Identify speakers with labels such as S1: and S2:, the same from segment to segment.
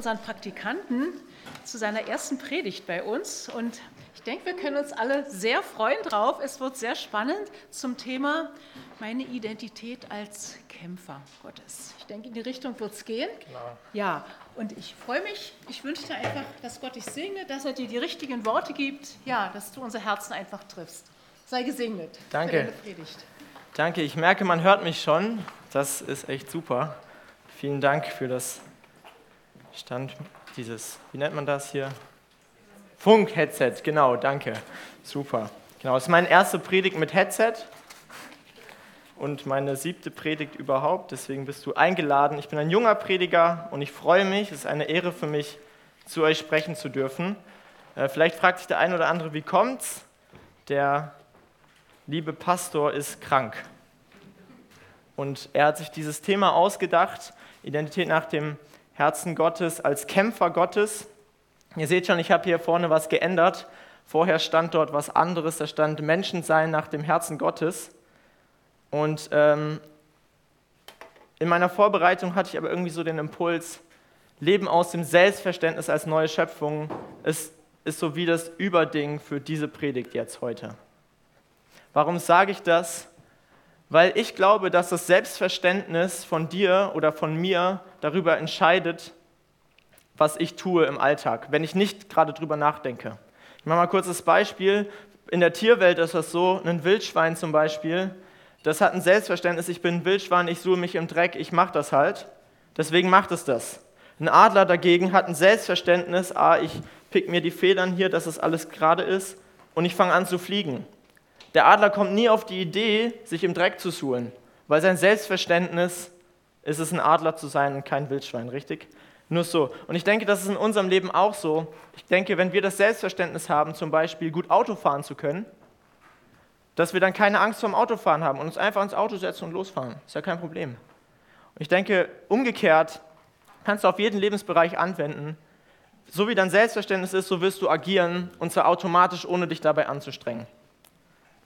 S1: unseren Praktikanten zu seiner ersten Predigt bei uns und ich denke, wir können uns alle sehr freuen drauf. Es wird sehr spannend zum Thema meine Identität als Kämpfer Gottes. Ich denke, in die Richtung wird es gehen. Klar. Ja, und ich freue mich. Ich wünsche dir einfach, dass Gott dich segne, dass er dir die richtigen Worte gibt. Ja, dass du unser Herzen einfach triffst. Sei gesegnet.
S2: Danke. Danke. Ich merke, man hört mich schon. Das ist echt super. Vielen Dank für das Stand, dieses, wie nennt man das hier? Funk-Headset, genau, danke. Super. Genau, das ist meine erste Predigt mit Headset und meine siebte Predigt überhaupt. Deswegen bist du eingeladen. Ich bin ein junger Prediger und ich freue mich. Es ist eine Ehre für mich, zu euch sprechen zu dürfen. Äh, vielleicht fragt sich der ein oder andere, wie kommt's? Der liebe Pastor ist krank. Und er hat sich dieses Thema ausgedacht, Identität nach dem Herzen Gottes, als Kämpfer Gottes. Ihr seht schon, ich habe hier vorne was geändert. Vorher stand dort was anderes, da stand Menschensein nach dem Herzen Gottes. Und ähm, in meiner Vorbereitung hatte ich aber irgendwie so den Impuls, Leben aus dem Selbstverständnis als neue Schöpfung ist, ist so wie das Überding für diese Predigt jetzt heute. Warum sage ich das? Weil ich glaube, dass das Selbstverständnis von dir oder von mir darüber entscheidet, was ich tue im Alltag, wenn ich nicht gerade drüber nachdenke. Ich mache mal kurz das Beispiel. In der Tierwelt ist das so, ein Wildschwein zum Beispiel, das hat ein Selbstverständnis, ich bin ein Wildschwein, ich suche mich im Dreck, ich mache das halt. Deswegen macht es das. Ein Adler dagegen hat ein Selbstverständnis, ah, ich pick mir die Federn hier, dass es alles gerade ist und ich fange an zu fliegen. Der Adler kommt nie auf die Idee, sich im Dreck zu suhlen, weil sein Selbstverständnis ist es, ein Adler zu sein und kein Wildschwein, richtig? Nur so. Und ich denke, das ist in unserem Leben auch so. Ich denke, wenn wir das Selbstverständnis haben, zum Beispiel gut Auto fahren zu können, dass wir dann keine Angst vorm Autofahren haben und uns einfach ins Auto setzen und losfahren. Ist ja kein Problem. Und ich denke, umgekehrt kannst du auf jeden Lebensbereich anwenden. So wie dein Selbstverständnis ist, so wirst du agieren und zwar automatisch, ohne dich dabei anzustrengen.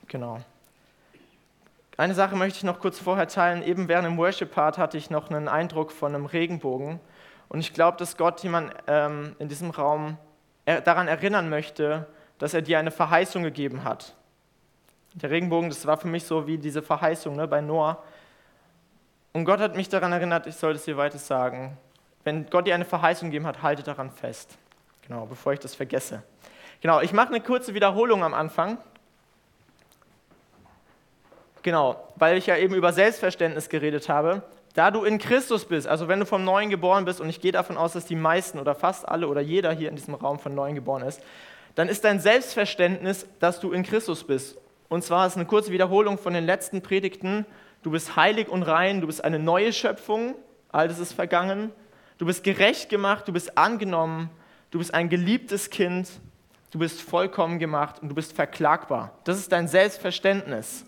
S2: Genau. Eine Sache möchte ich noch kurz vorher teilen. Eben während dem Worship-Part hatte ich noch einen Eindruck von einem Regenbogen. Und ich glaube, dass Gott jemand ähm, in diesem Raum daran erinnern möchte, dass er dir eine Verheißung gegeben hat. Der Regenbogen, das war für mich so wie diese Verheißung ne, bei Noah. Und Gott hat mich daran erinnert, ich sollte es dir weiter sagen. Wenn Gott dir eine Verheißung gegeben hat, halte daran fest. Genau, bevor ich das vergesse. Genau, ich mache eine kurze Wiederholung am Anfang. Genau, weil ich ja eben über Selbstverständnis geredet habe. Da du in Christus bist, also wenn du vom Neuen geboren bist, und ich gehe davon aus, dass die meisten oder fast alle oder jeder hier in diesem Raum von Neuen geboren ist, dann ist dein Selbstverständnis, dass du in Christus bist. Und zwar ist eine kurze Wiederholung von den letzten Predigten. Du bist heilig und rein, du bist eine neue Schöpfung, alles ist vergangen. Du bist gerecht gemacht, du bist angenommen, du bist ein geliebtes Kind, du bist vollkommen gemacht und du bist verklagbar. Das ist dein Selbstverständnis.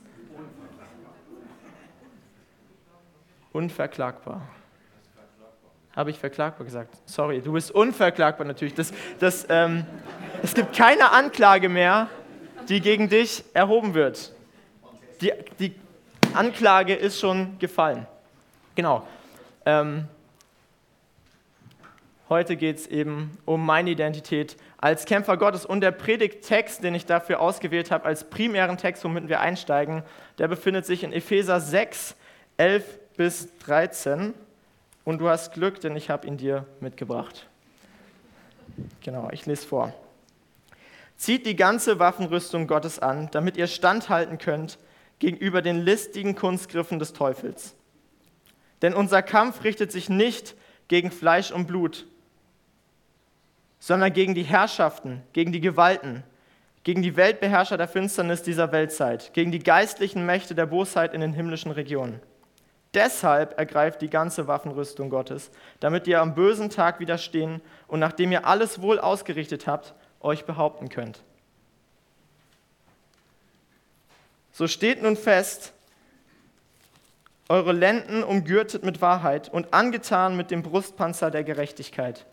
S2: Unverklagbar. Habe ich verklagbar gesagt? Sorry, du bist unverklagbar natürlich. Das, das, ähm, es gibt keine Anklage mehr, die gegen dich erhoben wird. Die, die Anklage ist schon gefallen. Genau. Ähm, heute geht es eben um meine Identität als Kämpfer Gottes und der Predigttext, den ich dafür ausgewählt habe, als primären Text, womit wir einsteigen, der befindet sich in Epheser 6, 11 bis 13. Und du hast Glück, denn ich habe ihn dir mitgebracht. Genau, ich lese vor. Zieht die ganze Waffenrüstung Gottes an, damit ihr standhalten könnt gegenüber den listigen Kunstgriffen des Teufels. Denn unser Kampf richtet sich nicht gegen Fleisch und Blut, sondern gegen die Herrschaften, gegen die Gewalten, gegen die Weltbeherrscher der Finsternis dieser Weltzeit, gegen die geistlichen Mächte der Bosheit in den himmlischen Regionen. Deshalb ergreift die ganze Waffenrüstung Gottes, damit ihr am bösen Tag widerstehen und nachdem ihr alles wohl ausgerichtet habt, euch behaupten könnt. So steht nun fest, eure Lenden umgürtet mit Wahrheit und angetan mit dem Brustpanzer der Gerechtigkeit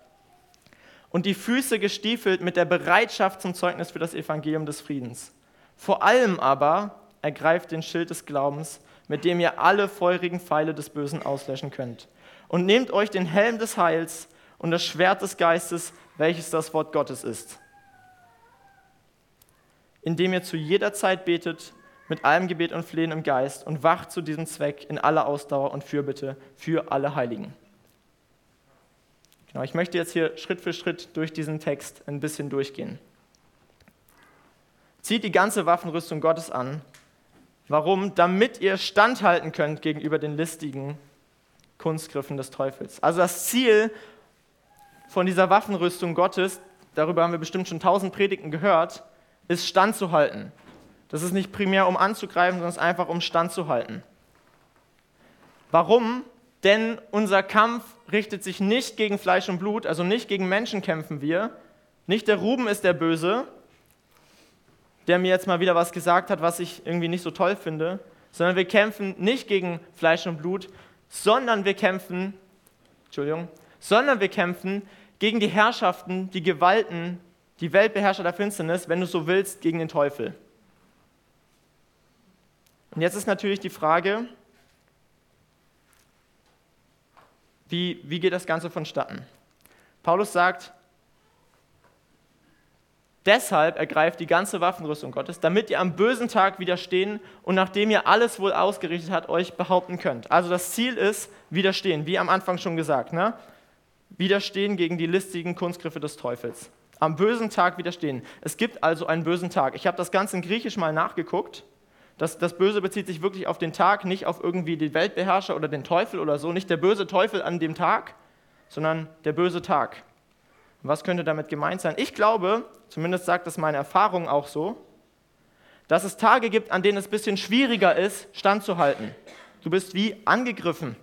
S2: und die Füße gestiefelt mit der Bereitschaft zum Zeugnis für das Evangelium des Friedens. Vor allem aber ergreift den Schild des Glaubens, mit dem ihr alle feurigen Pfeile des Bösen auslöschen könnt. Und nehmt euch den Helm des Heils und das Schwert des Geistes, welches das Wort Gottes ist. Indem ihr zu jeder Zeit betet, mit allem Gebet und Flehen im Geist und wacht zu diesem Zweck in aller Ausdauer und Fürbitte für alle Heiligen. Genau, ich möchte jetzt hier Schritt für Schritt durch diesen Text ein bisschen durchgehen. Zieht die ganze Waffenrüstung Gottes an. Warum? Damit ihr standhalten könnt gegenüber den listigen Kunstgriffen des Teufels. Also das Ziel von dieser Waffenrüstung Gottes, darüber haben wir bestimmt schon tausend Predigten gehört, ist standzuhalten. Das ist nicht primär, um anzugreifen, sondern es ist einfach, um standzuhalten. Warum? Denn unser Kampf richtet sich nicht gegen Fleisch und Blut, also nicht gegen Menschen kämpfen wir. Nicht der Ruben ist der Böse, der mir jetzt mal wieder was gesagt hat, was ich irgendwie nicht so toll finde, sondern wir kämpfen nicht gegen Fleisch und Blut, sondern wir kämpfen, Entschuldigung, sondern wir kämpfen gegen die Herrschaften, die Gewalten, die Weltbeherrscher der Finsternis, wenn du so willst, gegen den Teufel. Und jetzt ist natürlich die Frage, wie, wie geht das Ganze vonstatten? Paulus sagt, deshalb ergreift die ganze Waffenrüstung Gottes, damit ihr am bösen Tag widerstehen und nachdem ihr alles wohl ausgerichtet habt, euch behaupten könnt. Also das Ziel ist widerstehen, wie am Anfang schon gesagt. Ne? Widerstehen gegen die listigen Kunstgriffe des Teufels. Am bösen Tag widerstehen. Es gibt also einen bösen Tag. Ich habe das Ganze in Griechisch mal nachgeguckt. Das, das Böse bezieht sich wirklich auf den Tag, nicht auf irgendwie die Weltbeherrscher oder den Teufel oder so. Nicht der böse Teufel an dem Tag, sondern der böse Tag. Was könnte damit gemeint sein? Ich glaube, zumindest sagt das meine Erfahrung auch so, dass es Tage gibt, an denen es ein bisschen schwieriger ist, standzuhalten. Du bist wie angegriffen.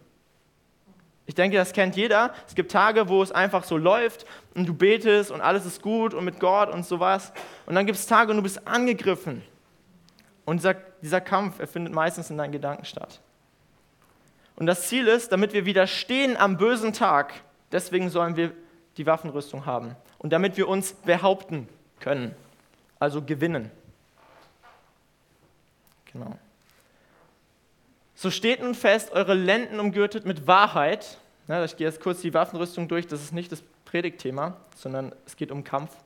S2: Ich denke, das kennt jeder. Es gibt Tage, wo es einfach so läuft und du betest und alles ist gut und mit Gott und sowas. Und dann gibt es Tage und du bist angegriffen. Und dieser, dieser Kampf, er findet meistens in deinen Gedanken statt. Und das Ziel ist, damit wir widerstehen am bösen Tag, deswegen sollen wir die Waffenrüstung haben. Und damit wir uns behaupten können, also gewinnen. Genau. So steht nun fest, eure Lenden umgürtet mit Wahrheit. Ja, ich gehe jetzt kurz die Waffenrüstung durch, das ist nicht das Predigtthema, sondern es geht um Kampf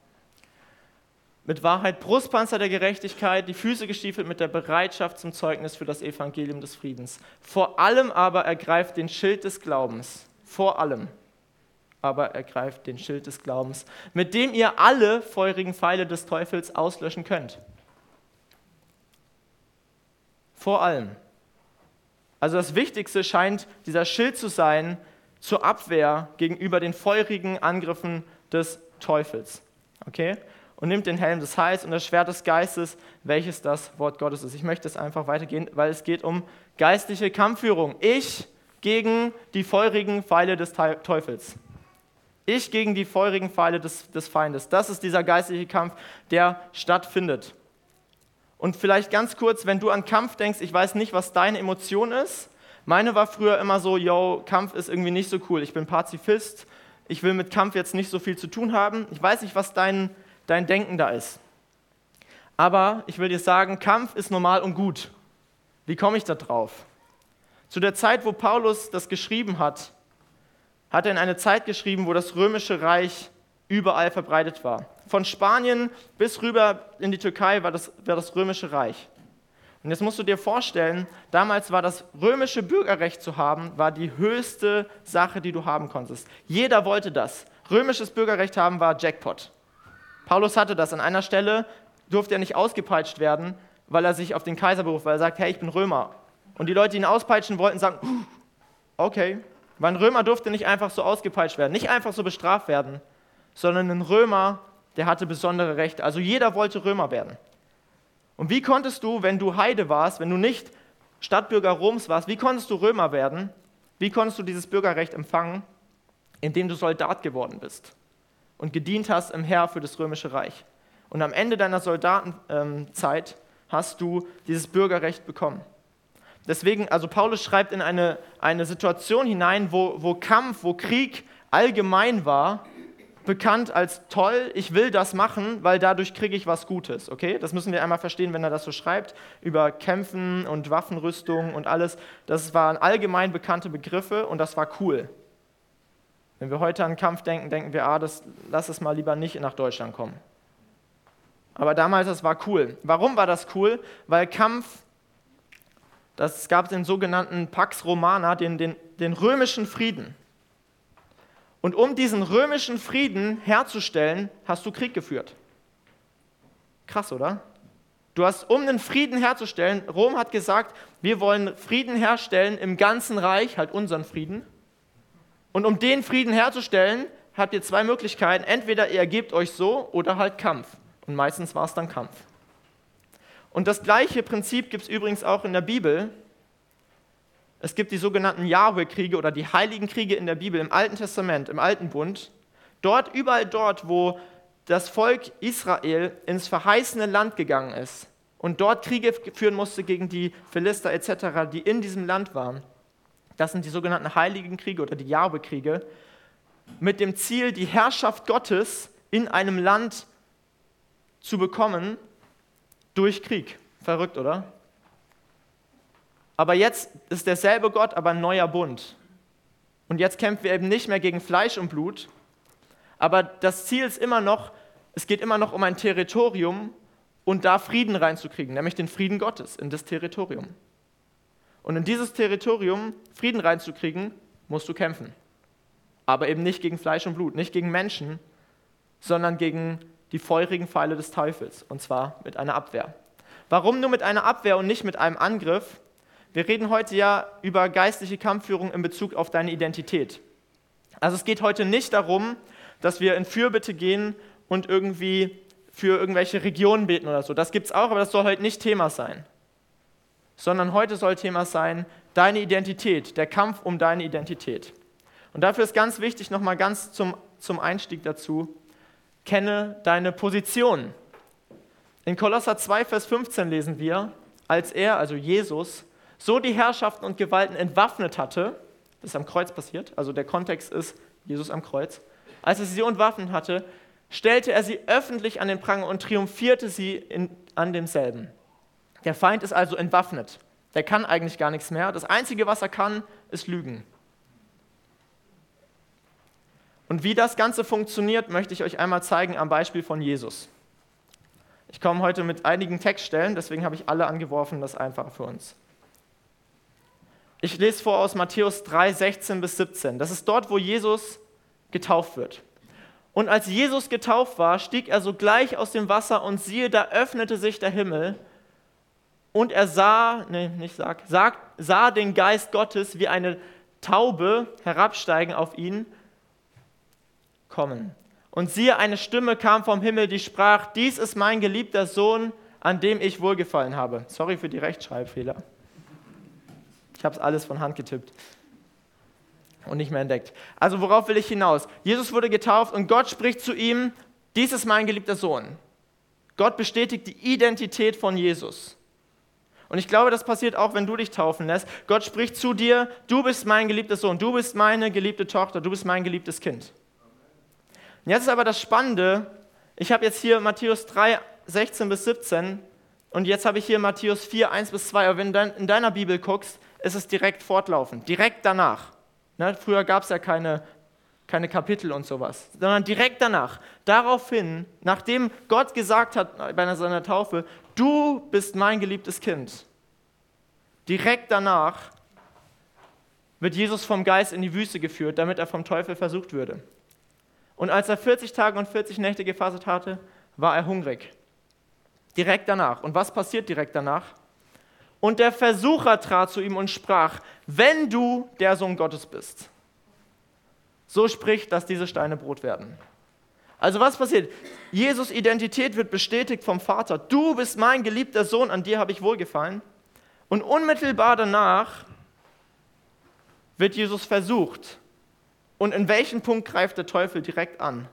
S2: mit Wahrheit Brustpanzer der Gerechtigkeit, die Füße gestiefelt mit der Bereitschaft zum Zeugnis für das Evangelium des Friedens. Vor allem aber ergreift den Schild des Glaubens. Vor allem aber ergreift den Schild des Glaubens, mit dem ihr alle feurigen Pfeile des Teufels auslöschen könnt. Vor allem. Also das Wichtigste scheint dieser Schild zu sein zur Abwehr gegenüber den feurigen Angriffen des Teufels. Okay? und nimmt den Helm des Heils und das Schwert des Geistes, welches das Wort Gottes ist. Ich möchte es einfach weitergehen, weil es geht um geistliche Kampfführung. Ich gegen die feurigen Pfeile des Teufels. Ich gegen die feurigen Pfeile des, des Feindes. Das ist dieser geistliche Kampf, der stattfindet. Und vielleicht ganz kurz, wenn du an Kampf denkst, ich weiß nicht, was deine Emotion ist. Meine war früher immer so, yo, Kampf ist irgendwie nicht so cool. Ich bin Pazifist. Ich will mit Kampf jetzt nicht so viel zu tun haben. Ich weiß nicht, was dein dein Denken da ist. Aber ich will dir sagen, Kampf ist normal und gut. Wie komme ich da drauf? Zu der Zeit, wo Paulus das geschrieben hat, hat er in eine Zeit geschrieben, wo das römische Reich überall verbreitet war. Von Spanien bis rüber in die Türkei war das, war das römische Reich. Und jetzt musst du dir vorstellen, damals war das römische Bürgerrecht zu haben, war die höchste Sache, die du haben konntest. Jeder wollte das. Römisches Bürgerrecht haben war Jackpot. Paulus hatte das. An einer Stelle durfte er nicht ausgepeitscht werden, weil er sich auf den Kaiser beruft, weil er sagt, hey, ich bin Römer. Und die Leute, die ihn auspeitschen wollten, sagen, okay. Weil ein Römer durfte nicht einfach so ausgepeitscht werden, nicht einfach so bestraft werden, sondern ein Römer, der hatte besondere Rechte. Also jeder wollte Römer werden. Und wie konntest du, wenn du Heide warst, wenn du nicht Stadtbürger Roms warst, wie konntest du Römer werden? Wie konntest du dieses Bürgerrecht empfangen? Indem du Soldat geworden bist und gedient hast im Heer für das römische Reich. Und am Ende deiner Soldatenzeit hast du dieses Bürgerrecht bekommen. Deswegen, also Paulus schreibt in eine, eine Situation hinein, wo, wo Kampf, wo Krieg allgemein war, bekannt als toll, ich will das machen, weil dadurch kriege ich was Gutes. Okay, das müssen wir einmal verstehen, wenn er das so schreibt über Kämpfen und Waffenrüstung und alles. Das waren allgemein bekannte Begriffe und das war cool. Wenn wir heute an Kampf denken, denken wir, ah, das, lass es mal lieber nicht nach Deutschland kommen. Aber damals, das war cool. Warum war das cool? Weil Kampf, das gab den sogenannten Pax Romana, den, den, den römischen Frieden. Und um diesen römischen Frieden herzustellen, hast du Krieg geführt. Krass, oder? Du hast, um den Frieden herzustellen, Rom hat gesagt, wir wollen Frieden herstellen im ganzen Reich, halt unseren Frieden. Und um den Frieden herzustellen, habt ihr zwei Möglichkeiten. Entweder ihr ergebt euch so oder halt Kampf. Und meistens war es dann Kampf. Und das gleiche Prinzip gibt es übrigens auch in der Bibel. Es gibt die sogenannten Yahweh-Kriege oder die heiligen Kriege in der Bibel im Alten Testament, im Alten Bund. Dort, überall dort, wo das Volk Israel ins verheißene Land gegangen ist und dort Kriege führen musste gegen die Philister etc., die in diesem Land waren. Das sind die sogenannten Heiligen Kriege oder die Jahwe-Kriege, mit dem Ziel, die Herrschaft Gottes in einem Land zu bekommen durch Krieg. Verrückt, oder? Aber jetzt ist derselbe Gott, aber ein neuer Bund. Und jetzt kämpfen wir eben nicht mehr gegen Fleisch und Blut, aber das Ziel ist immer noch, es geht immer noch um ein Territorium und da Frieden reinzukriegen, nämlich den Frieden Gottes in das Territorium. Und in dieses Territorium Frieden reinzukriegen, musst du kämpfen. Aber eben nicht gegen Fleisch und Blut, nicht gegen Menschen, sondern gegen die feurigen Pfeile des Teufels, und zwar mit einer Abwehr. Warum nur mit einer Abwehr und nicht mit einem Angriff? Wir reden heute ja über geistliche Kampfführung in Bezug auf deine Identität. Also es geht heute nicht darum, dass wir in Fürbitte gehen und irgendwie für irgendwelche Regionen beten oder so. Das gibt es auch, aber das soll heute nicht Thema sein. Sondern heute soll Thema sein, deine Identität, der Kampf um deine Identität. Und dafür ist ganz wichtig, nochmal ganz zum, zum Einstieg dazu, kenne deine Position. In Kolosser 2, Vers 15 lesen wir, als er, also Jesus, so die Herrschaften und Gewalten entwaffnet hatte, das ist am Kreuz passiert, also der Kontext ist Jesus am Kreuz, als er sie entwaffnet hatte, stellte er sie öffentlich an den Pranger und triumphierte sie in, an demselben. Der Feind ist also entwaffnet. Der kann eigentlich gar nichts mehr. Das Einzige, was er kann, ist lügen. Und wie das Ganze funktioniert, möchte ich euch einmal zeigen am Beispiel von Jesus. Ich komme heute mit einigen Textstellen, deswegen habe ich alle angeworfen, das ist einfacher für uns. Ich lese vor aus Matthäus 3, 16 bis 17. Das ist dort, wo Jesus getauft wird. Und als Jesus getauft war, stieg er sogleich aus dem Wasser und siehe, da öffnete sich der Himmel und er sah, nee, nicht sag, sah, sah den Geist Gottes wie eine Taube herabsteigen auf ihn kommen. Und siehe, eine Stimme kam vom Himmel, die sprach, dies ist mein geliebter Sohn, an dem ich wohlgefallen habe. Sorry für die Rechtschreibfehler. Ich habe es alles von Hand getippt und nicht mehr entdeckt. Also worauf will ich hinaus? Jesus wurde getauft und Gott spricht zu ihm, dies ist mein geliebter Sohn. Gott bestätigt die Identität von Jesus. Und ich glaube, das passiert auch, wenn du dich taufen lässt. Gott spricht zu dir, du bist mein geliebter Sohn, du bist meine geliebte Tochter, du bist mein geliebtes Kind. Und jetzt ist aber das Spannende, ich habe jetzt hier Matthäus 3, 16 bis 17 und jetzt habe ich hier Matthäus 4, 1 bis 2. Aber wenn du in deiner Bibel guckst, ist es direkt fortlaufend, direkt danach. Ne, früher gab es ja keine, keine Kapitel und sowas, sondern direkt danach. Daraufhin, nachdem Gott gesagt hat bei seiner Taufe, du bist mein geliebtes Kind, direkt danach wird Jesus vom Geist in die Wüste geführt, damit er vom Teufel versucht würde. Und als er 40 Tage und 40 Nächte gefastet hatte, war er hungrig. Direkt danach. Und was passiert direkt danach? Und der Versucher trat zu ihm und sprach, wenn du der Sohn Gottes bist, so sprich, dass diese Steine Brot werden. Also was passiert? Jesus Identität wird bestätigt vom Vater. Du bist mein geliebter Sohn, an dir habe ich wohlgefallen. Und unmittelbar danach wird Jesus versucht. Und in welchen Punkt greift der Teufel direkt an?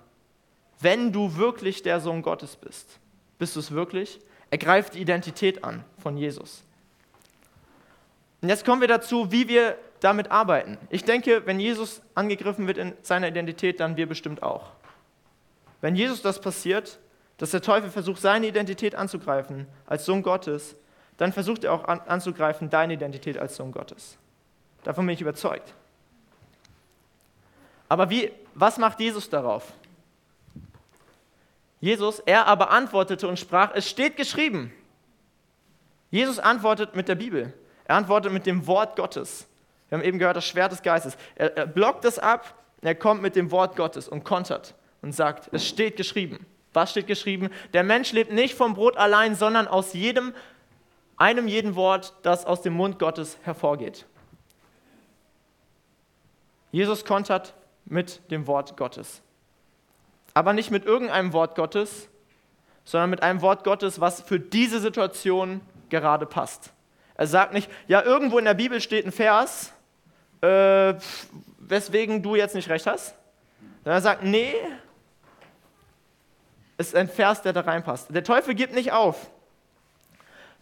S2: Wenn du wirklich der Sohn Gottes bist. Bist du es wirklich? Er greift die Identität an von Jesus. Und jetzt kommen wir dazu, wie wir damit arbeiten. Ich denke, wenn Jesus angegriffen wird in seiner Identität, dann wir bestimmt auch. Wenn Jesus das passiert, dass der Teufel versucht, seine Identität anzugreifen als Sohn Gottes, dann versucht er auch an, anzugreifen deine Identität als Sohn Gottes. Davon bin ich überzeugt. Aber wie, was macht Jesus darauf? Jesus, er aber antwortete und sprach, es steht geschrieben. Jesus antwortet mit der Bibel. Er antwortet mit dem Wort Gottes. Wir haben eben gehört, das Schwert des Geistes. Er, er blockt es ab, er kommt mit dem Wort Gottes und kontert und sagt, es steht geschrieben. Was steht geschrieben? Der Mensch lebt nicht vom Brot allein, sondern aus jedem, einem jeden Wort, das aus dem Mund Gottes hervorgeht. Jesus kontert mit dem Wort Gottes. Aber nicht mit irgendeinem Wort Gottes, sondern mit einem Wort Gottes, was für diese Situation gerade passt. Er sagt nicht, ja, irgendwo in der Bibel steht ein Vers, äh, weswegen du jetzt nicht recht hast. Sondern er sagt, nee, ist ein Vers, der da reinpasst. Der Teufel gibt nicht auf.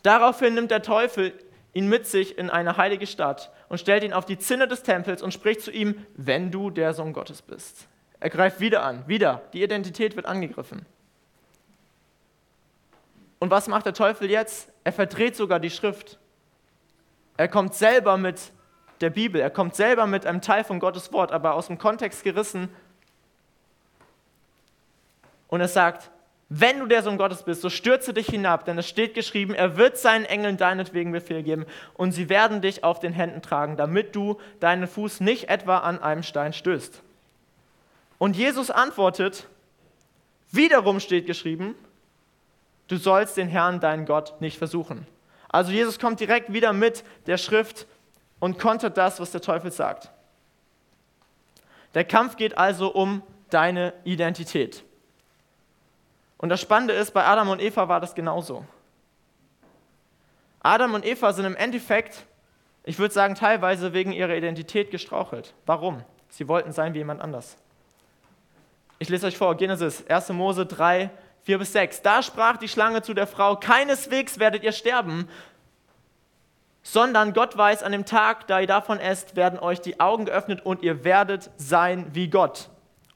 S2: Daraufhin nimmt der Teufel ihn mit sich in eine heilige Stadt und stellt ihn auf die Zinne des Tempels und spricht zu ihm, wenn du der Sohn Gottes bist. Er greift wieder an, wieder. Die Identität wird angegriffen. Und was macht der Teufel jetzt? Er verdreht sogar die Schrift. Er kommt selber mit der Bibel, er kommt selber mit einem Teil von Gottes Wort, aber aus dem Kontext gerissen. Und er sagt, wenn du der Sohn Gottes bist, so stürze dich hinab, denn es steht geschrieben, er wird seinen Engeln deinetwegen Befehl geben und sie werden dich auf den Händen tragen, damit du deinen Fuß nicht etwa an einem Stein stößt. Und Jesus antwortet, wiederum steht geschrieben, du sollst den Herrn, deinen Gott, nicht versuchen. Also Jesus kommt direkt wieder mit der Schrift und kontert das, was der Teufel sagt. Der Kampf geht also um deine Identität. Und das Spannende ist, bei Adam und Eva war das genauso. Adam und Eva sind im Endeffekt, ich würde sagen, teilweise wegen ihrer Identität gestrauchelt. Warum? Sie wollten sein wie jemand anders. Ich lese euch vor, Genesis 1. Mose 3, 4 bis 6. Da sprach die Schlange zu der Frau, keineswegs werdet ihr sterben, sondern Gott weiß, an dem Tag, da ihr davon esst, werden euch die Augen geöffnet und ihr werdet sein wie Gott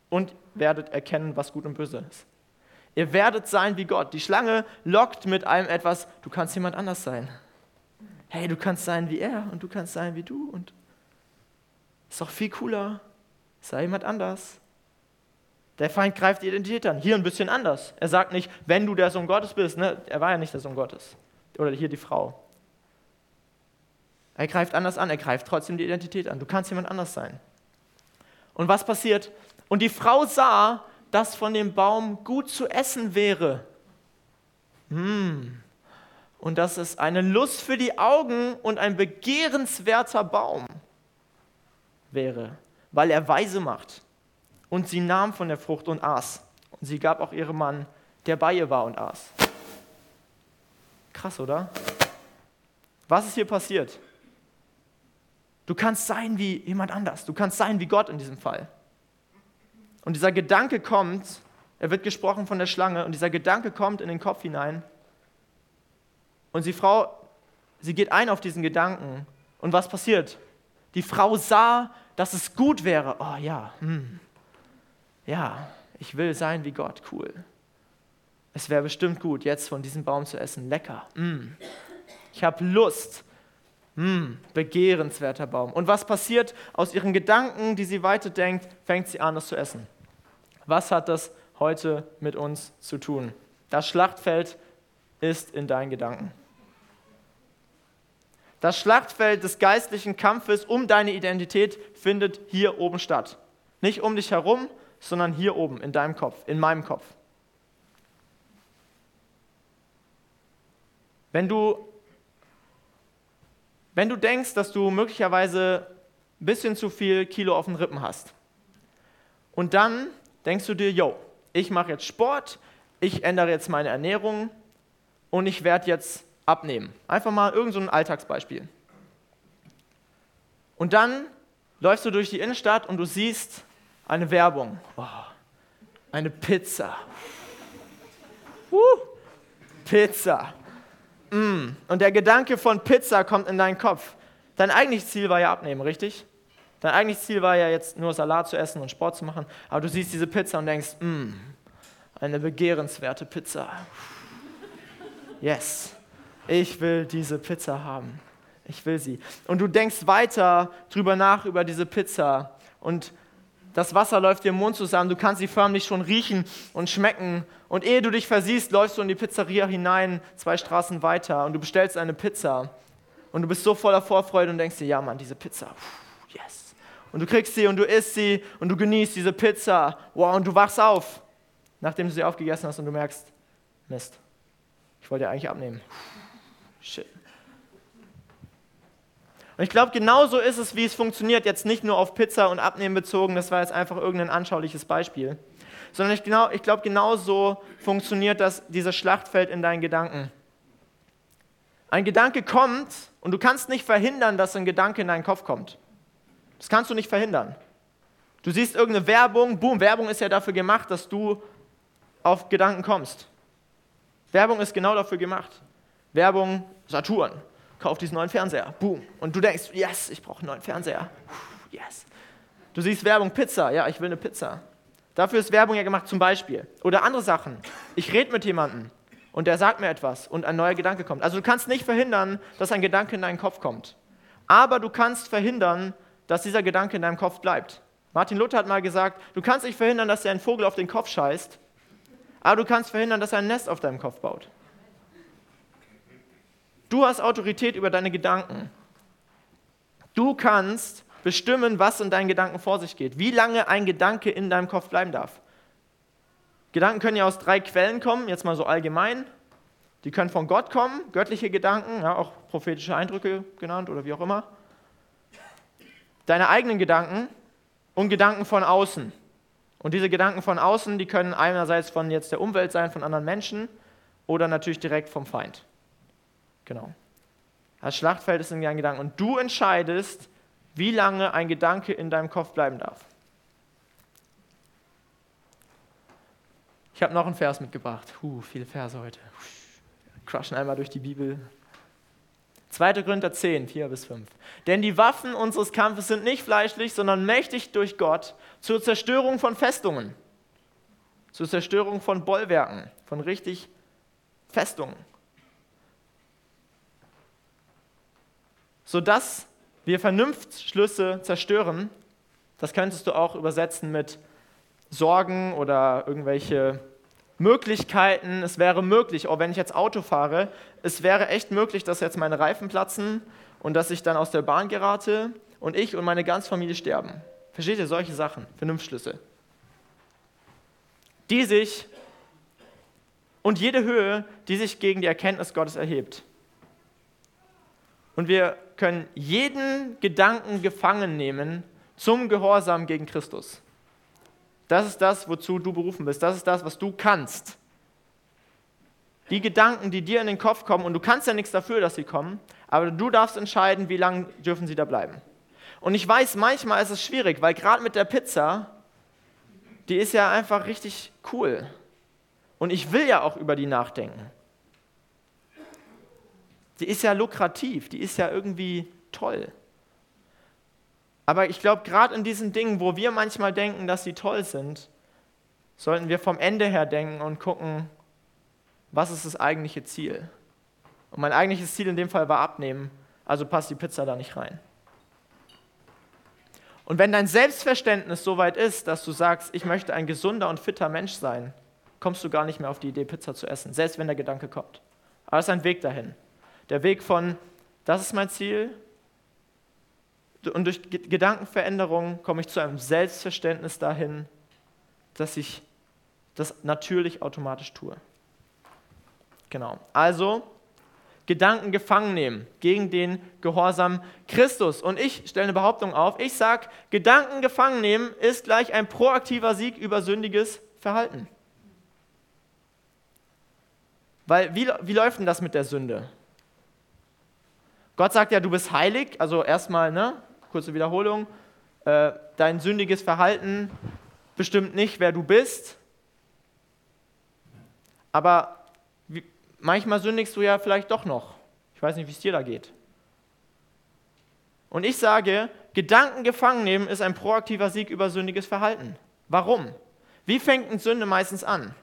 S2: und werdet erkennen, was gut und böse ist. Ihr werdet sein wie Gott. Die Schlange lockt mit einem etwas, du kannst jemand anders sein. Hey, du kannst sein wie er und du kannst sein wie du und ist doch viel cooler. Sei jemand anders. Der Feind greift die Identität an. Hier ein bisschen anders. Er sagt nicht, wenn du der Sohn Gottes bist. Ne? Er war ja nicht der Sohn Gottes. Oder hier die Frau. Er greift anders an. Er greift trotzdem die Identität an. Du kannst jemand anders sein. Und was passiert? Und die Frau sah, dass von dem Baum gut zu essen wäre. Hm. Und dass es eine Lust für die Augen und ein begehrenswerter Baum wäre, weil er weise macht. Und sie nahm von der Frucht und aß. Und sie gab auch ihrem Mann, der bei ihr war und aß. Krass, oder? Was ist hier passiert? Du kannst sein wie jemand anders. Du kannst sein wie Gott in diesem Fall. Und dieser Gedanke kommt, er wird gesprochen von der Schlange, und dieser Gedanke kommt in den Kopf hinein. Und die Frau, sie geht ein auf diesen Gedanken. Und was passiert? Die Frau sah, dass es gut wäre. Oh ja, hm ja, ich will sein wie Gott, cool. Es wäre bestimmt gut, jetzt von diesem Baum zu essen. Lecker. Mm. Ich habe Lust. Mm. Begehrenswerter Baum. Und was passiert aus ihren Gedanken, die sie weiterdenkt, fängt sie an, es zu essen. Was hat das heute mit uns zu tun? Das Schlachtfeld ist in deinen Gedanken. Das Schlachtfeld des geistlichen Kampfes um deine Identität findet hier oben statt. Nicht um dich herum, sondern hier oben in deinem Kopf, in meinem Kopf. Wenn du, wenn du denkst, dass du möglicherweise ein bisschen zu viel Kilo auf den Rippen hast und dann denkst du dir, yo, ich mache jetzt Sport, ich ändere jetzt meine Ernährung und ich werde jetzt abnehmen. Einfach mal irgendein so Alltagsbeispiel. Und dann läufst du durch die Innenstadt und du siehst eine Werbung. Oh, eine Pizza. Uh, Pizza. Mm. Und der Gedanke von Pizza kommt in deinen Kopf. Dein eigentliches Ziel war ja abnehmen, richtig? Dein eigentliches Ziel war ja jetzt nur Salat zu essen und Sport zu machen. Aber du siehst diese Pizza und denkst, mm, eine begehrenswerte Pizza. Yes, ich will diese Pizza haben. Ich will sie. Und du denkst weiter drüber nach über diese Pizza und Das Wasser läuft dir im Mund zusammen, du kannst sie förmlich schon riechen und schmecken. Und ehe du dich versiehst, läufst du in die Pizzeria hinein, zwei Straßen weiter, und du bestellst eine Pizza. Und du bist so voller Vorfreude und denkst dir, ja Mann, diese Pizza, yes. Und du kriegst sie und du isst sie und du genießt diese Pizza. Wow, und du wachst auf, nachdem du sie aufgegessen hast und du merkst, Mist, ich wollte ja eigentlich abnehmen. Shit. Und ich glaube, genauso ist es, wie es funktioniert, jetzt nicht nur auf Pizza und Abnehmen bezogen, das war jetzt einfach irgendein anschauliches Beispiel, sondern ich, genau, ich glaube, genauso funktioniert das, dieses Schlachtfeld in deinen Gedanken. Ein Gedanke kommt und du kannst nicht verhindern, dass ein Gedanke in deinen Kopf kommt. Das kannst du nicht verhindern. Du siehst irgendeine Werbung, boom, Werbung ist ja dafür gemacht, dass du auf Gedanken kommst. Werbung ist genau dafür gemacht. Werbung, Saturn, kauf diesen neuen Fernseher. Boom. Und du denkst, yes, ich brauche einen neuen Fernseher. Yes. Du siehst Werbung, Pizza. Ja, ich will eine Pizza. Dafür ist Werbung ja gemacht, zum Beispiel. Oder andere Sachen. Ich rede mit jemandem und der sagt mir etwas und ein neuer Gedanke kommt. Also du kannst nicht verhindern, dass ein Gedanke in deinen Kopf kommt. Aber du kannst verhindern, dass dieser Gedanke in deinem Kopf bleibt. Martin Luther hat mal gesagt, du kannst nicht verhindern, dass dir ein Vogel auf den Kopf scheißt, aber du kannst verhindern, dass er ein Nest auf deinem Kopf baut. Du hast Autorität über deine Gedanken. Du kannst bestimmen, was in deinen Gedanken vor sich geht, wie lange ein Gedanke in deinem Kopf bleiben darf. Gedanken können ja aus drei Quellen kommen, jetzt mal so allgemein. Die können von Gott kommen, göttliche Gedanken, ja, auch prophetische Eindrücke genannt oder wie auch immer. Deine eigenen Gedanken und Gedanken von außen. Und diese Gedanken von außen, die können einerseits von jetzt der Umwelt sein, von anderen Menschen oder natürlich direkt vom Feind. Genau. Das Schlachtfeld ist in deinen Gedanken. Und du entscheidest, wie lange ein Gedanke in deinem Kopf bleiben darf. Ich habe noch einen Vers mitgebracht. Huh, viele Verse heute. Crushen einmal durch die Bibel. 2. Korinther 10, 4 bis 5. Denn die Waffen unseres Kampfes sind nicht fleischlich, sondern mächtig durch Gott zur Zerstörung von Festungen, zur Zerstörung von Bollwerken, von richtig Festungen. Sodass wir Vernunftsschlüsse zerstören. Das könntest du auch übersetzen mit Sorgen oder irgendwelche Möglichkeiten. Es wäre möglich, auch wenn ich jetzt Auto fahre, es wäre echt möglich, dass jetzt meine Reifen platzen und dass ich dann aus der Bahn gerate und ich und meine ganze Familie sterben. Versteht ihr solche Sachen? Vernunftsschlüsse. Die sich und jede Höhe, die sich gegen die Erkenntnis Gottes erhebt. Und wir können jeden Gedanken gefangen nehmen zum Gehorsam gegen Christus. Das ist das, wozu du berufen bist. Das ist das, was du kannst. Die Gedanken, die dir in den Kopf kommen, und du kannst ja nichts dafür, dass sie kommen, aber du darfst entscheiden, wie lange dürfen sie da bleiben. Und ich weiß, manchmal ist es schwierig, weil gerade mit der Pizza, die ist ja einfach richtig cool. Und ich will ja auch über die nachdenken die ist ja lukrativ, die ist ja irgendwie toll. Aber ich glaube, gerade in diesen Dingen, wo wir manchmal denken, dass sie toll sind, sollten wir vom Ende her denken und gucken, was ist das eigentliche Ziel. Und mein eigentliches Ziel in dem Fall war abnehmen, also passt die Pizza da nicht rein. Und wenn dein Selbstverständnis so weit ist, dass du sagst, ich möchte ein gesunder und fitter Mensch sein, kommst du gar nicht mehr auf die Idee, Pizza zu essen, selbst wenn der Gedanke kommt. Aber es ist ein Weg dahin. Der Weg von, das ist mein Ziel, und durch Gedankenveränderung komme ich zu einem Selbstverständnis dahin, dass ich das natürlich automatisch tue. Genau. Also Gedanken gefangen nehmen gegen den Gehorsam Christus. Und ich stelle eine Behauptung auf. Ich sage, Gedanken gefangen nehmen ist gleich ein proaktiver Sieg über sündiges Verhalten. Weil wie, wie läuft denn das mit der Sünde? Gott sagt ja, du bist heilig, also erstmal, ne, kurze Wiederholung, äh, dein sündiges Verhalten bestimmt nicht, wer du bist, aber wie, manchmal sündigst du ja vielleicht doch noch. Ich weiß nicht, wie es dir da geht. Und ich sage, Gedanken gefangen nehmen ist ein proaktiver Sieg über sündiges Verhalten. Warum? Wie fängt eine Sünde meistens an?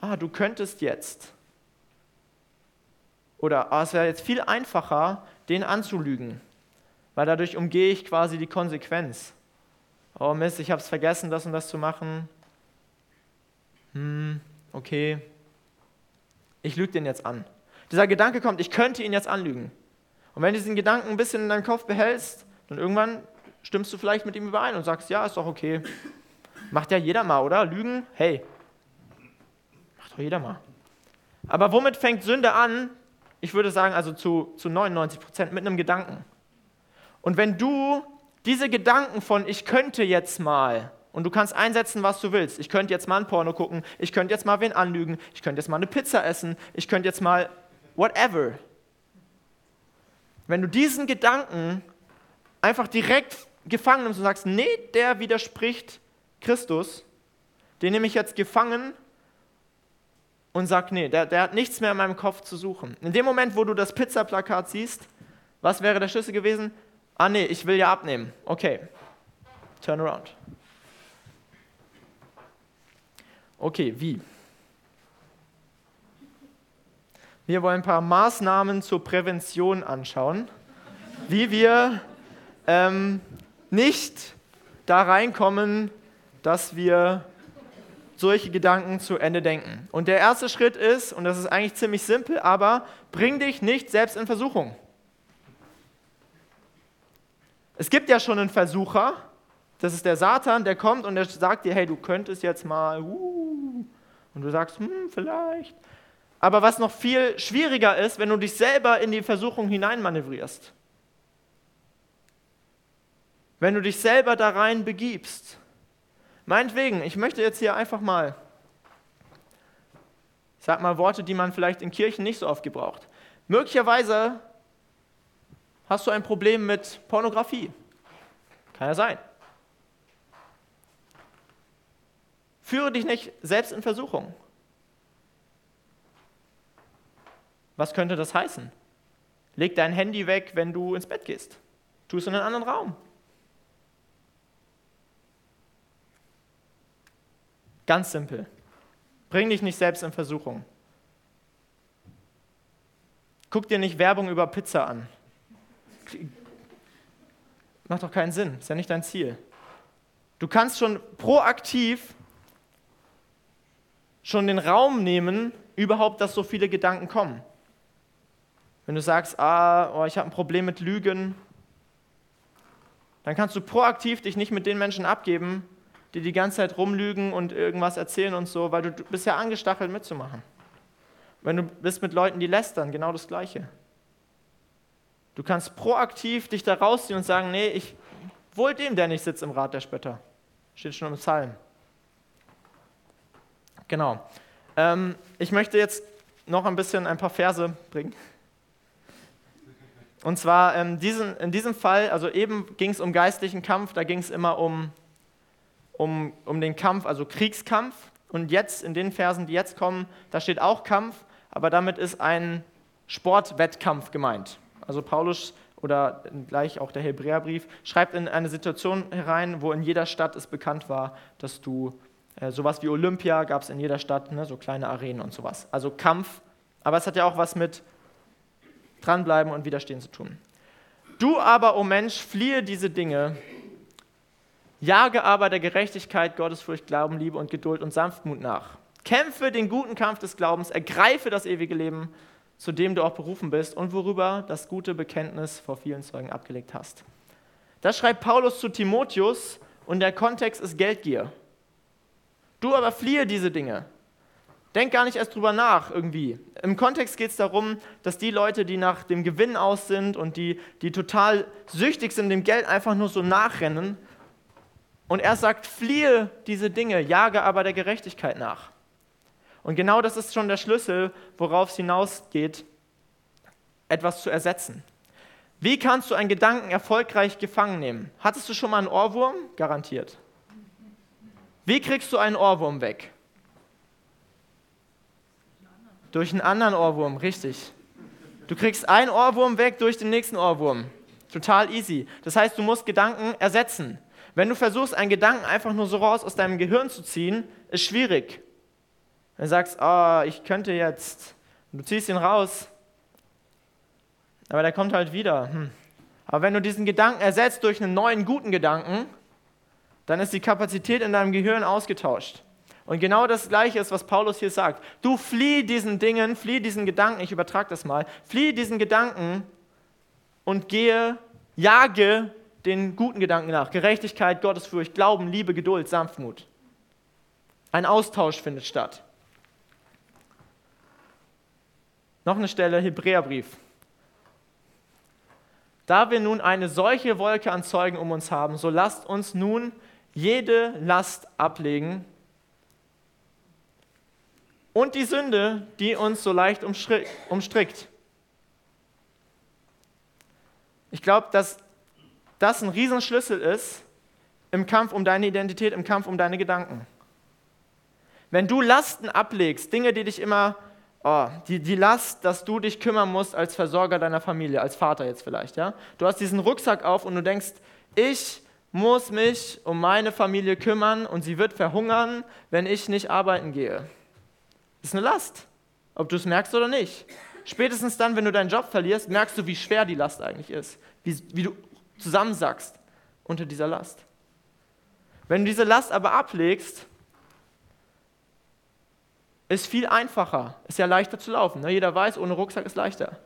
S2: Ah, du könntest jetzt. Oder oh, es wäre jetzt viel einfacher, den anzulügen, weil dadurch umgehe ich quasi die Konsequenz. oh Mist, ich habe es vergessen, das und das zu machen. Hm, okay. Ich lüge den jetzt an. Dieser Gedanke kommt, ich könnte ihn jetzt anlügen. Und wenn du diesen Gedanken ein bisschen in deinem Kopf behältst, dann irgendwann stimmst du vielleicht mit ihm überein und sagst, ja, ist doch okay. Macht ja jeder mal, oder? Lügen, hey, macht doch jeder mal. Aber womit fängt Sünde an? Ich würde sagen, also zu, zu 99 Prozent mit einem Gedanken. Und wenn du diese Gedanken von ich könnte jetzt mal und du kannst einsetzen, was du willst. Ich könnte jetzt mal ein Porno gucken, ich könnte jetzt mal wen anlügen, ich könnte jetzt mal eine Pizza essen, ich könnte jetzt mal whatever. Wenn du diesen Gedanken einfach direkt gefangen nimmst und sagst, nee, der widerspricht Christus, den nehme ich jetzt gefangen und sag, nee, der, der hat nichts mehr in meinem Kopf zu suchen. In dem Moment, wo du das Pizza-Plakat siehst, was wäre der Schlüssel gewesen? Ah, nee, ich will ja abnehmen. Okay, turn around. Okay, wie? Wir wollen ein paar Maßnahmen zur Prävention anschauen, wie wir ähm, nicht da reinkommen, dass wir solche Gedanken zu Ende denken. Und der erste Schritt ist, und das ist eigentlich ziemlich simpel, aber bring dich nicht selbst in Versuchung. Es gibt ja schon einen Versucher, das ist der Satan, der kommt und der sagt dir, hey, du könntest jetzt mal, uh, und du sagst, hm, vielleicht. Aber was noch viel schwieriger ist, wenn du dich selber in die Versuchung hineinmanövrierst. Wenn du dich selber da rein begibst. Meinetwegen, ich möchte jetzt hier einfach mal, ich sag mal Worte, die man vielleicht in Kirchen nicht so oft gebraucht. Möglicherweise hast du ein Problem mit Pornografie. Kann ja sein. Führe dich nicht selbst in Versuchung. Was könnte das heißen? Leg dein Handy weg, wenn du ins Bett gehst. Tu es in einen anderen Raum. Ganz simpel. Bring dich nicht selbst in Versuchung. Guck dir nicht Werbung über Pizza an. Macht doch keinen Sinn, ist ja nicht dein Ziel. Du kannst schon proaktiv schon den Raum nehmen, überhaupt, dass so viele Gedanken kommen. Wenn du sagst, ah, oh, ich habe ein Problem mit Lügen, dann kannst du proaktiv dich nicht mit den Menschen abgeben, die die ganze Zeit rumlügen und irgendwas erzählen und so, weil du bist ja angestachelt mitzumachen. Wenn du bist mit Leuten, die lästern, genau das Gleiche. Du kannst proaktiv dich da rausziehen und sagen, nee, ich wohl dem, der nicht sitzt im Rat der Spötter. Steht schon im Psalm. Genau. Ähm, ich möchte jetzt noch ein bisschen ein paar Verse bringen. Und zwar ähm, diesen, in diesem Fall, also eben ging es um geistlichen Kampf, da ging es immer um um, um den Kampf, also Kriegskampf. Und jetzt, in den Versen, die jetzt kommen, da steht auch Kampf, aber damit ist ein Sportwettkampf gemeint. Also Paulus oder gleich auch der Hebräerbrief schreibt in eine Situation herein, wo in jeder Stadt es bekannt war, dass du äh, sowas wie Olympia gab es in jeder Stadt, ne, so kleine Arenen und sowas. Also Kampf, aber es hat ja auch was mit dranbleiben und widerstehen zu tun. Du aber, o oh Mensch, fliehe diese Dinge, Jage aber der Gerechtigkeit, Gottesfurcht, Glauben, Liebe und Geduld und Sanftmut nach. Kämpfe den guten Kampf des Glaubens, ergreife das ewige Leben, zu dem du auch berufen bist und worüber das gute Bekenntnis vor vielen Zeugen abgelegt hast. Das schreibt Paulus zu Timotheus und der Kontext ist Geldgier. Du aber fliehe diese Dinge. Denk gar nicht erst drüber nach irgendwie. Im Kontext geht es darum, dass die Leute, die nach dem Gewinn aus sind und die, die total süchtig sind, dem Geld einfach nur so nachrennen, und er sagt, fliehe diese Dinge, jage aber der Gerechtigkeit nach. Und genau das ist schon der Schlüssel, worauf es hinausgeht, etwas zu ersetzen. Wie kannst du einen Gedanken erfolgreich gefangen nehmen? Hattest du schon mal einen Ohrwurm? Garantiert. Wie kriegst du einen Ohrwurm weg? Durch einen anderen Ohrwurm, richtig. Du kriegst einen Ohrwurm weg durch den nächsten Ohrwurm. Total easy. Das heißt, du musst Gedanken ersetzen. Wenn du versuchst, einen Gedanken einfach nur so raus aus deinem Gehirn zu ziehen, ist schwierig. Wenn du sagst, oh, ich könnte jetzt, du ziehst ihn raus, aber der kommt halt wieder. Hm. Aber wenn du diesen Gedanken ersetzt durch einen neuen guten Gedanken, dann ist die Kapazität in deinem Gehirn ausgetauscht. Und genau das Gleiche ist, was Paulus hier sagt. Du flieh diesen Dingen, flieh diesen Gedanken, ich übertrage das mal, flieh diesen Gedanken und gehe, jage den guten Gedanken nach. Gerechtigkeit, Gottesfurcht, Glauben, Liebe, Geduld, Sanftmut. Ein Austausch findet statt. Noch eine Stelle, Hebräerbrief. Da wir nun eine solche Wolke an Zeugen um uns haben, so lasst uns nun jede Last ablegen und die Sünde, die uns so leicht umstrickt. Ich glaube, dass das ein Riesenschlüssel ist im Kampf um deine Identität, im Kampf um deine Gedanken. Wenn du Lasten ablegst, Dinge, die dich immer, oh, die, die Last, dass du dich kümmern musst als Versorger deiner Familie, als Vater jetzt vielleicht, ja? Du hast diesen Rucksack auf und du denkst, ich muss mich um meine Familie kümmern und sie wird verhungern, wenn ich nicht arbeiten gehe. Das ist eine Last, ob du es merkst oder nicht. Spätestens dann, wenn du deinen Job verlierst, merkst du, wie schwer die Last eigentlich ist, wie, wie du zusammensackst unter dieser Last. Wenn du diese Last aber ablegst, ist viel einfacher, ist ja leichter zu laufen. Ne? Jeder weiß, ohne Rucksack ist leichter.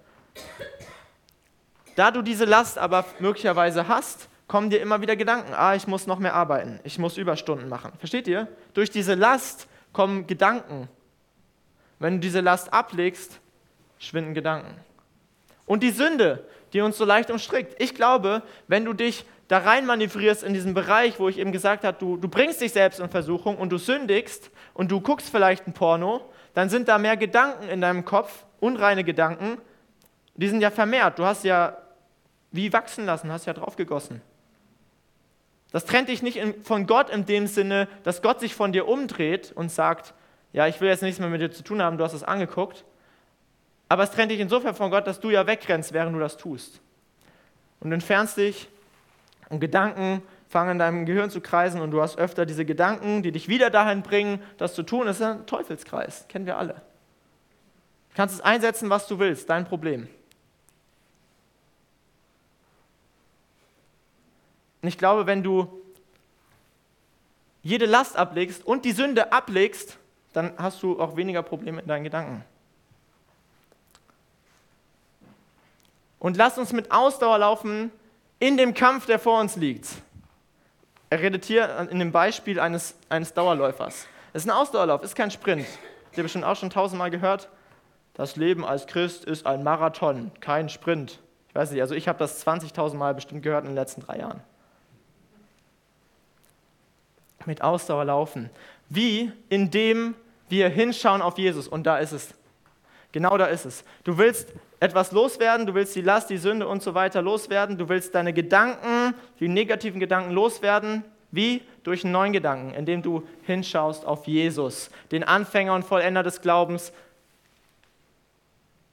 S2: Da du diese Last aber möglicherweise hast, kommen dir immer wieder Gedanken, ah, ich muss noch mehr arbeiten, ich muss Überstunden machen. Versteht ihr? Durch diese Last kommen Gedanken, wenn du diese Last ablegst, schwinden Gedanken. Und die Sünde, die uns so leicht umstrickt. Ich glaube, wenn du dich da rein manövrierst in diesen Bereich, wo ich eben gesagt habe, du, du bringst dich selbst in Versuchung und du sündigst und du guckst vielleicht ein Porno, dann sind da mehr Gedanken in deinem Kopf, unreine Gedanken, die sind ja vermehrt. Du hast ja wie wachsen lassen, hast ja draufgegossen. Das trennt dich nicht von Gott in dem Sinne, dass Gott sich von dir umdreht und sagt, ja, ich will jetzt nichts mehr mit dir zu tun haben, du hast es angeguckt. Aber es trennt dich insofern von Gott, dass du ja wegrennst, während du das tust. Und du entfernst dich und Gedanken fangen in deinem Gehirn zu kreisen und du hast öfter diese Gedanken, die dich wieder dahin bringen, das zu tun. Das ist ein Teufelskreis, kennen wir alle. Du kannst es einsetzen, was du willst, dein Problem. Und ich glaube, wenn du jede Last ablegst und die Sünde ablegst, dann hast du auch weniger Probleme in deinen Gedanken. Und lass uns mit Ausdauer laufen in dem Kampf, der vor uns liegt. Er redet hier in dem Beispiel eines, eines Dauerläufers. Es ist ein Ausdauerlauf, es ist kein Sprint. Habt ihr bestimmt auch schon tausendmal gehört? Das Leben als Christ ist ein Marathon, kein Sprint. Ich weiß nicht, also ich habe das 20.000 Mal bestimmt gehört in den letzten drei Jahren. Mit Ausdauer laufen. Wie? Indem wir hinschauen auf Jesus. Und da ist es. Genau da ist es. Du willst etwas loswerden, du willst die Last, die Sünde und so weiter loswerden. Du willst deine Gedanken, die negativen Gedanken loswerden. Wie? Durch einen neuen Gedanken, indem du hinschaust auf Jesus, den Anfänger und Vollender des Glaubens,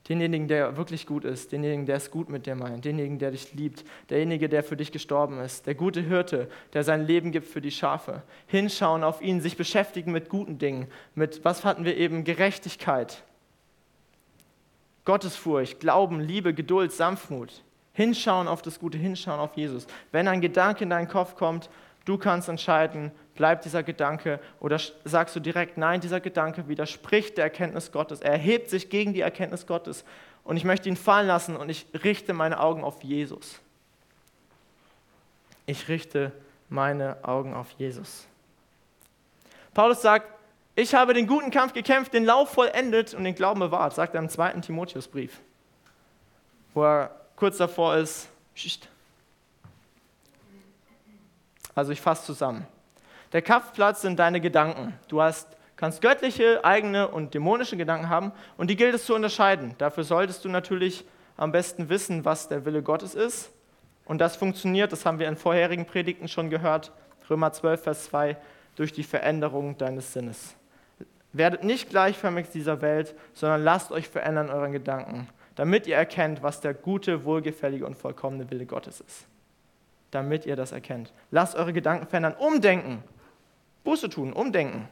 S2: denjenigen, der wirklich gut ist, denjenigen, der es gut mit dir meint, denjenigen, der dich liebt, derjenige, der für dich gestorben ist, der gute Hirte, der sein Leben gibt für die Schafe. Hinschauen auf ihn, sich beschäftigen mit guten Dingen, mit, was hatten wir eben, Gerechtigkeit, Gottesfurcht, Glauben, Liebe, Geduld, Sanftmut. Hinschauen auf das Gute, hinschauen auf Jesus. Wenn ein Gedanke in deinen Kopf kommt, du kannst entscheiden, bleibt dieser Gedanke oder sagst du direkt, nein, dieser Gedanke widerspricht der Erkenntnis Gottes. Er erhebt sich gegen die Erkenntnis Gottes und ich möchte ihn fallen lassen und ich richte meine Augen auf Jesus. Ich richte meine Augen auf Jesus. Paulus sagt, ich habe den guten Kampf gekämpft, den Lauf vollendet und den Glauben bewahrt, sagt er im zweiten Timotheusbrief, wo er kurz davor ist. Also ich fasse zusammen. Der Kampfplatz sind deine Gedanken. Du hast, kannst göttliche, eigene und dämonische Gedanken haben und die gilt es zu unterscheiden. Dafür solltest du natürlich am besten wissen, was der Wille Gottes ist. Und das funktioniert, das haben wir in vorherigen Predigten schon gehört, Römer 12, Vers 2, durch die Veränderung deines Sinnes. Werdet nicht gleichförmig dieser Welt, sondern lasst euch verändern euren Gedanken, damit ihr erkennt, was der gute, wohlgefällige und vollkommene Wille Gottes ist. Damit ihr das erkennt. Lasst eure Gedanken verändern, umdenken. Buße tun, umdenken.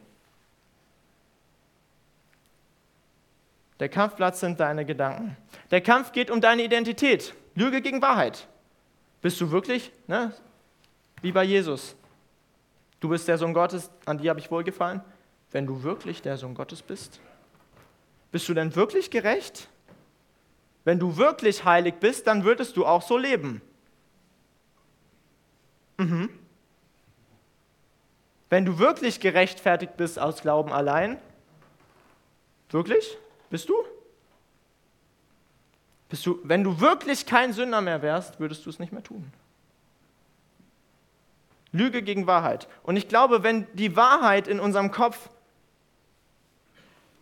S2: Der Kampfplatz sind deine Gedanken. Der Kampf geht um deine Identität. Lüge gegen Wahrheit. Bist du wirklich, ne? wie bei Jesus, Du bist der Sohn Gottes, an dir habe ich wohlgefallen. Wenn du wirklich der Sohn Gottes bist, bist du denn wirklich gerecht? Wenn du wirklich heilig bist, dann würdest du auch so leben. Mhm. Wenn du wirklich gerechtfertigt bist aus Glauben allein, wirklich? Bist du? Bist du, wenn du wirklich kein Sünder mehr wärst, würdest du es nicht mehr tun. Lüge gegen Wahrheit. Und ich glaube, wenn die Wahrheit in unserem Kopf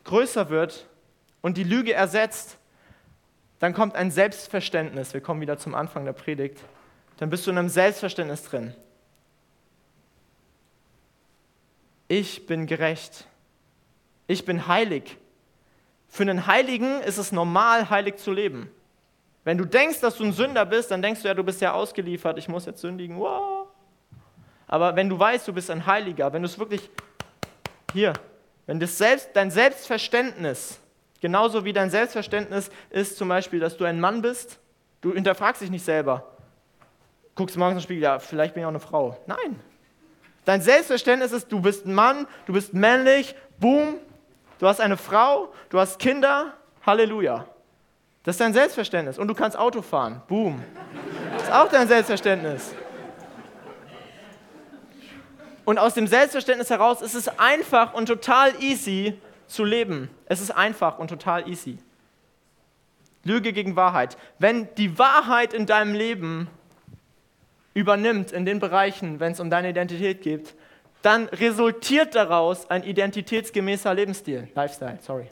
S2: größer wird und die Lüge ersetzt, dann kommt ein Selbstverständnis. Wir kommen wieder zum Anfang der Predigt. Dann bist du in einem Selbstverständnis drin. Ich bin gerecht. Ich bin heilig. Für einen Heiligen ist es normal, heilig zu leben. Wenn du denkst, dass du ein Sünder bist, dann denkst du ja, du bist ja ausgeliefert, ich muss jetzt sündigen. Wow. Aber wenn du weißt, du bist ein Heiliger, wenn du es wirklich hier, wenn das selbst, dein Selbstverständnis, genauso wie dein Selbstverständnis ist zum Beispiel, dass du ein Mann bist, du hinterfragst dich nicht selber. Guckst morgens im Spiegel, ja, vielleicht bin ich auch eine Frau. Nein. Dein Selbstverständnis ist, du bist ein Mann, du bist männlich, boom, du hast eine Frau, du hast Kinder, Halleluja. Das ist dein Selbstverständnis. Und du kannst Auto fahren, boom. Das ist auch dein Selbstverständnis. Und aus dem Selbstverständnis heraus ist es einfach und total easy zu leben. Es ist einfach und total easy. Lüge gegen Wahrheit. Wenn die Wahrheit in deinem Leben übernimmt in den Bereichen, wenn es um deine Identität geht, dann resultiert daraus ein identitätsgemäßer Lebensstil, Lifestyle, sorry.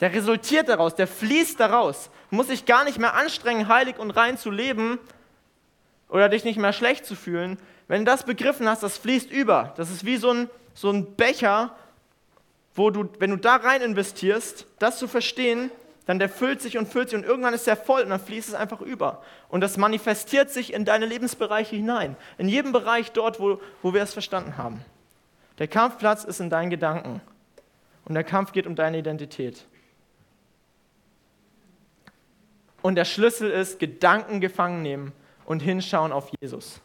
S2: Der resultiert daraus, der fließt daraus. Muss sich gar nicht mehr anstrengen, heilig und rein zu leben, oder dich nicht mehr schlecht zu fühlen, wenn du das begriffen hast, das fließt über. Das ist wie so ein, so ein Becher, wo du, wenn du da rein investierst, das zu verstehen, dann der füllt sich und füllt sich und irgendwann ist er voll und dann fließt es einfach über. Und das manifestiert sich in deine Lebensbereiche hinein. In jedem Bereich dort, wo, wo wir es verstanden haben. Der Kampfplatz ist in deinen Gedanken. Und der Kampf geht um deine Identität. Und der Schlüssel ist, Gedanken gefangen nehmen und hinschauen auf Jesus.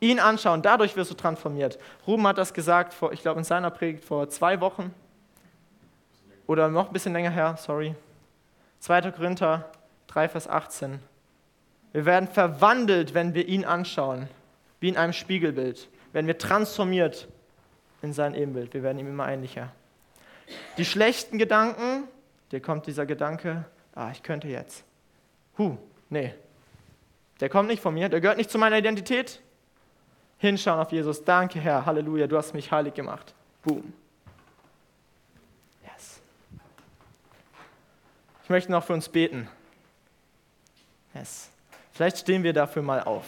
S2: Ihn anschauen, dadurch wirst du transformiert. Ruben hat das gesagt, vor, ich glaube in seiner Predigt vor zwei Wochen oder noch ein bisschen länger her, sorry. 2. Korinther 3, Vers 18. Wir werden verwandelt, wenn wir ihn anschauen, wie in einem Spiegelbild. Werden wir transformiert in sein Ebenbild. Wir werden ihm immer ähnlicher. Die schlechten Gedanken, dir kommt dieser Gedanke, ah, ich könnte jetzt. Huh, nee, der kommt nicht von mir, der gehört nicht zu meiner Identität. Hinschauen auf Jesus. Danke, Herr. Halleluja, du hast mich heilig gemacht. Boom. Yes. Ich möchte noch für uns beten. Yes. Vielleicht stehen wir dafür mal auf.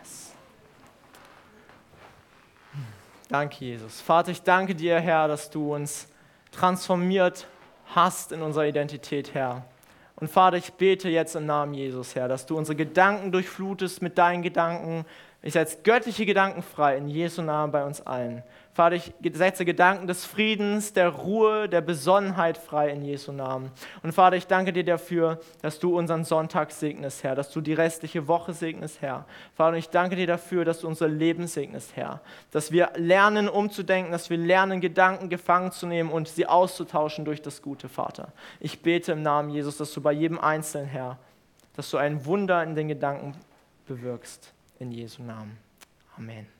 S2: Yes. Danke, Jesus. Vater, ich danke dir, Herr, dass du uns transformiert hast in unserer Identität, Herr. Und Vater, ich bete jetzt im Namen Jesus, Herr, dass du unsere Gedanken durchflutest mit deinen Gedanken. Ich setze göttliche Gedanken frei in Jesu Namen bei uns allen. Vater, ich setze Gedanken des Friedens, der Ruhe, der Besonnenheit frei in Jesu Namen. Und Vater, ich danke dir dafür, dass du unseren Sonntag segnest, Herr, dass du die restliche Woche segnest, Herr. Vater, ich danke dir dafür, dass du unser Leben segnest, Herr. Dass wir lernen, umzudenken, dass wir lernen, Gedanken gefangen zu nehmen und sie auszutauschen durch das Gute, Vater. Ich bete im Namen Jesus, dass du bei jedem Einzelnen, Herr, dass du ein Wunder in den Gedanken bewirkst. In Jesu Namen. Amen.